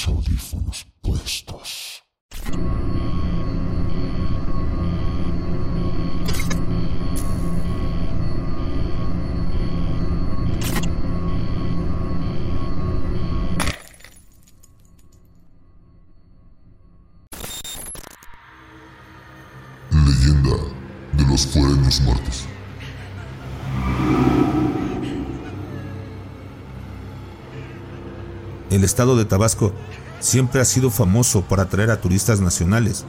los audífonos puestos. Leyenda de los fuereños muertos. El estado de Tabasco siempre ha sido famoso por atraer a turistas nacionales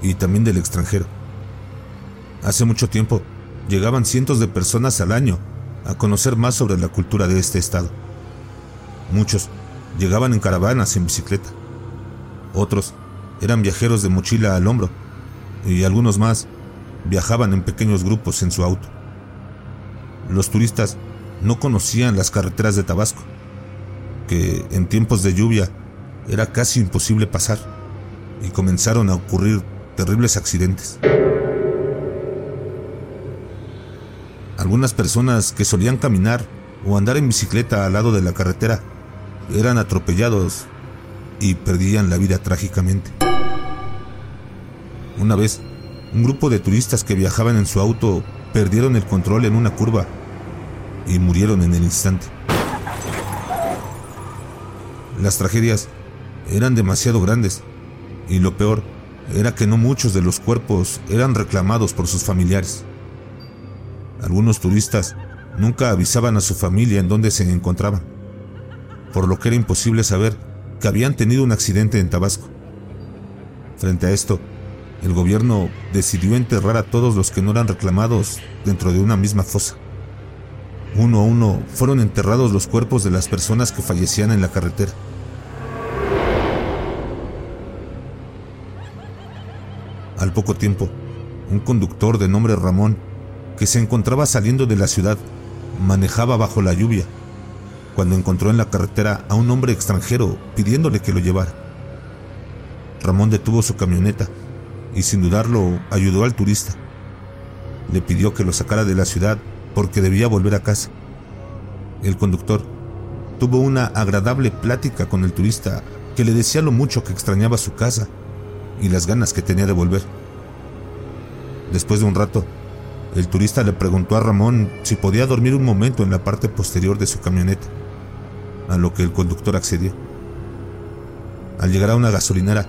y también del extranjero. Hace mucho tiempo llegaban cientos de personas al año a conocer más sobre la cultura de este estado. Muchos llegaban en caravanas en bicicleta. Otros eran viajeros de mochila al hombro y algunos más viajaban en pequeños grupos en su auto. Los turistas no conocían las carreteras de Tabasco, que en tiempos de lluvia era casi imposible pasar y comenzaron a ocurrir terribles accidentes. Algunas personas que solían caminar o andar en bicicleta al lado de la carretera eran atropellados y perdían la vida trágicamente. Una vez, un grupo de turistas que viajaban en su auto perdieron el control en una curva y murieron en el instante. Las tragedias eran demasiado grandes y lo peor era que no muchos de los cuerpos eran reclamados por sus familiares. Algunos turistas nunca avisaban a su familia en dónde se encontraban, por lo que era imposible saber que habían tenido un accidente en Tabasco. Frente a esto, el gobierno decidió enterrar a todos los que no eran reclamados dentro de una misma fosa. Uno a uno fueron enterrados los cuerpos de las personas que fallecían en la carretera. Al poco tiempo, un conductor de nombre Ramón, que se encontraba saliendo de la ciudad, manejaba bajo la lluvia, cuando encontró en la carretera a un hombre extranjero pidiéndole que lo llevara. Ramón detuvo su camioneta y sin dudarlo ayudó al turista. Le pidió que lo sacara de la ciudad porque debía volver a casa. El conductor tuvo una agradable plática con el turista que le decía lo mucho que extrañaba su casa y las ganas que tenía de volver. Después de un rato, el turista le preguntó a Ramón si podía dormir un momento en la parte posterior de su camioneta, a lo que el conductor accedió. Al llegar a una gasolinera,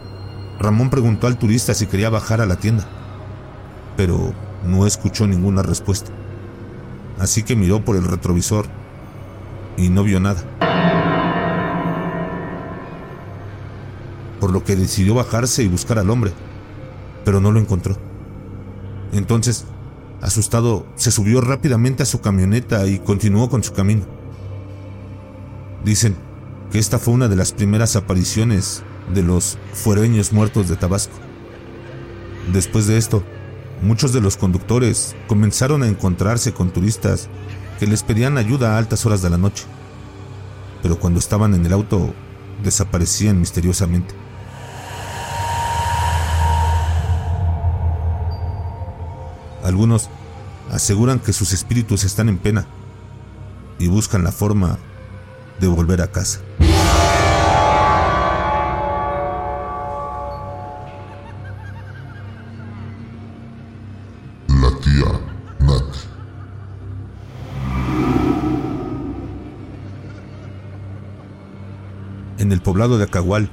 Ramón preguntó al turista si quería bajar a la tienda, pero no escuchó ninguna respuesta. Así que miró por el retrovisor y no vio nada. Por lo que decidió bajarse y buscar al hombre, pero no lo encontró. Entonces, asustado, se subió rápidamente a su camioneta y continuó con su camino. Dicen que esta fue una de las primeras apariciones de los fuereños muertos de Tabasco. Después de esto, muchos de los conductores comenzaron a encontrarse con turistas que les pedían ayuda a altas horas de la noche, pero cuando estaban en el auto desaparecían misteriosamente. Algunos aseguran que sus espíritus están en pena y buscan la forma de volver a casa. En el poblado de Acahual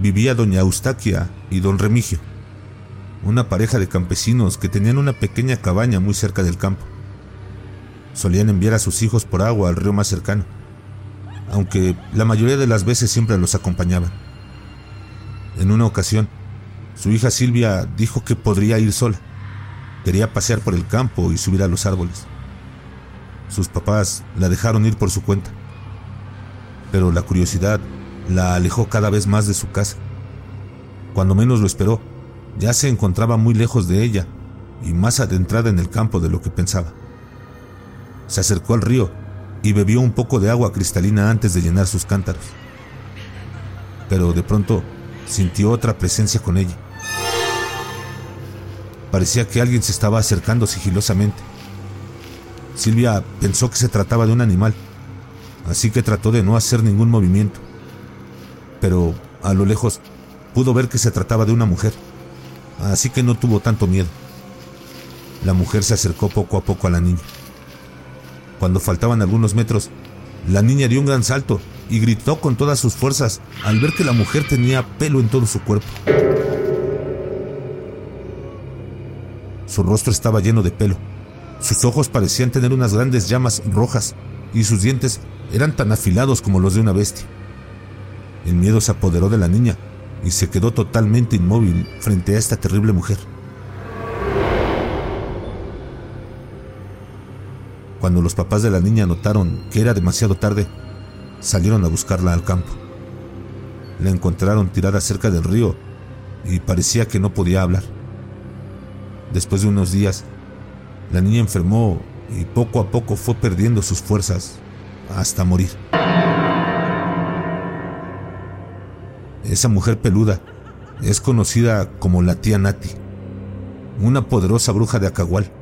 vivía doña Eustaquia y don Remigio, una pareja de campesinos que tenían una pequeña cabaña muy cerca del campo. Solían enviar a sus hijos por agua al río más cercano, aunque la mayoría de las veces siempre los acompañaban. En una ocasión, su hija Silvia dijo que podría ir sola. Quería pasear por el campo y subir a los árboles. Sus papás la dejaron ir por su cuenta, pero la curiosidad la alejó cada vez más de su casa. Cuando menos lo esperó, ya se encontraba muy lejos de ella y más adentrada en el campo de lo que pensaba. Se acercó al río y bebió un poco de agua cristalina antes de llenar sus cántaros. Pero de pronto sintió otra presencia con ella. Parecía que alguien se estaba acercando sigilosamente. Silvia pensó que se trataba de un animal, así que trató de no hacer ningún movimiento. Pero A lo lejos pudo ver que se trataba de una mujer, así que no tuvo tanto miedo. La mujer se acercó poco a poco a la niña. Cuando faltaban algunos metros, la niña dio un gran salto y gritó con todas sus fuerzas al ver que la mujer tenía pelo en todo su cuerpo. Su rostro estaba lleno de pelo. Sus ojos parecían tener unas grandes llamas rojas y sus dientes eran tan afilados como los de una bestia. El miedo se apoderó de la niña y se quedó totalmente inmóvil frente a esta terrible mujer. Cuando los papás de la niña notaron que era demasiado tarde, salieron a buscarla al campo. La encontraron tirada cerca del río y parecía que no podía hablar. Después de unos días, la niña enfermó y poco a poco fue perdiendo sus fuerzas hasta morir. Esa mujer peluda es conocida como la tía Nati, una poderosa bruja de Acagual.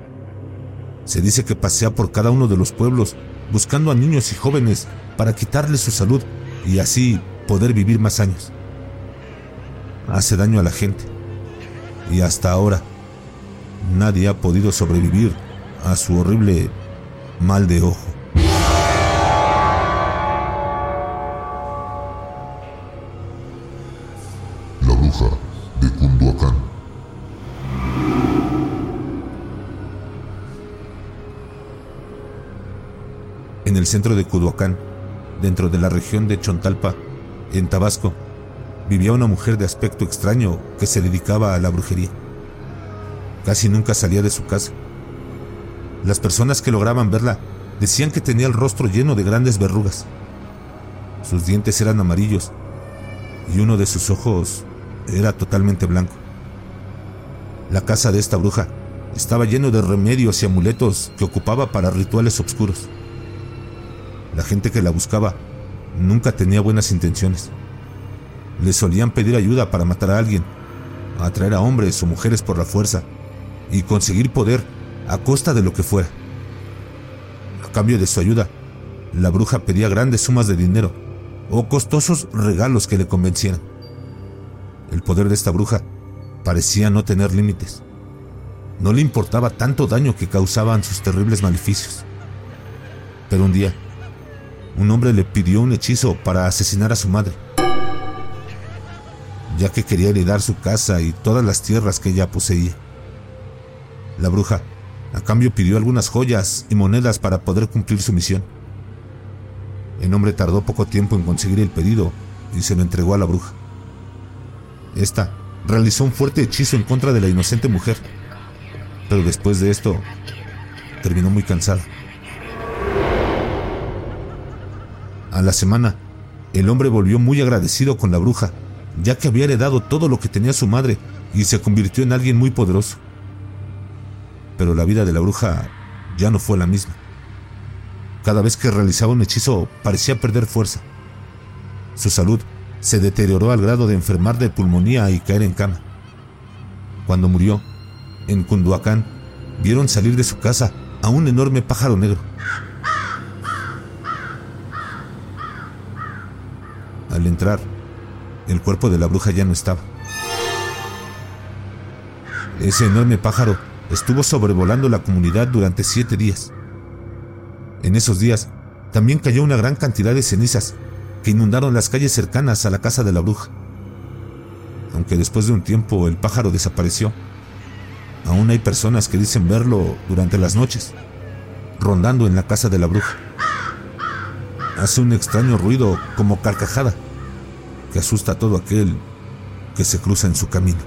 Se dice que pasea por cada uno de los pueblos buscando a niños y jóvenes para quitarles su salud y así poder vivir más años. Hace daño a la gente y hasta ahora nadie ha podido sobrevivir a su horrible mal de ojo. La bruja de Cunduacán. En el centro de Cuduacán, dentro de la región de Chontalpa, en Tabasco, vivía una mujer de aspecto extraño que se dedicaba a la brujería. Casi nunca salía de su casa. Las personas que lograban verla decían que tenía el rostro lleno de grandes verrugas. Sus dientes eran amarillos y uno de sus ojos era totalmente blanco. La casa de esta bruja estaba lleno de remedios y amuletos que ocupaba para rituales oscuros. La gente que la buscaba nunca tenía buenas intenciones. Le solían pedir ayuda para matar a alguien, atraer a hombres o mujeres por la fuerza y conseguir poder a costa de lo que fuera. A cambio de su ayuda, la bruja pedía grandes sumas de dinero o costosos regalos que le convencieran. El poder de esta bruja parecía no tener límites. No le importaba tanto daño que causaban sus terribles maleficios. Pero un día, un hombre le pidió un hechizo para asesinar a su madre, ya que quería heredar su casa y todas las tierras que ella poseía. La bruja, a cambio, pidió algunas joyas y monedas para poder cumplir su misión. El hombre tardó poco tiempo en conseguir el pedido y se lo entregó a la bruja. Esta realizó un fuerte hechizo en contra de la inocente mujer, pero después de esto terminó muy cansada. A la semana, el hombre volvió muy agradecido con la bruja, ya que había heredado todo lo que tenía su madre y se convirtió en alguien muy poderoso. Pero la vida de la bruja ya no fue la misma. Cada vez que realizaba un hechizo parecía perder fuerza. Su salud se deterioró al grado de enfermar de pulmonía y caer en cama. Cuando murió, en Cunduacán, vieron salir de su casa a un enorme pájaro negro. Al entrar, el cuerpo de la bruja ya no estaba. Ese enorme pájaro estuvo sobrevolando la comunidad durante siete días. En esos días también cayó una gran cantidad de cenizas que inundaron las calles cercanas a la casa de la bruja. Aunque después de un tiempo el pájaro desapareció, aún hay personas que dicen verlo durante las noches, rondando en la casa de la bruja. Hace un extraño ruido como carcajada que asusta a todo aquel que se cruza en su camino.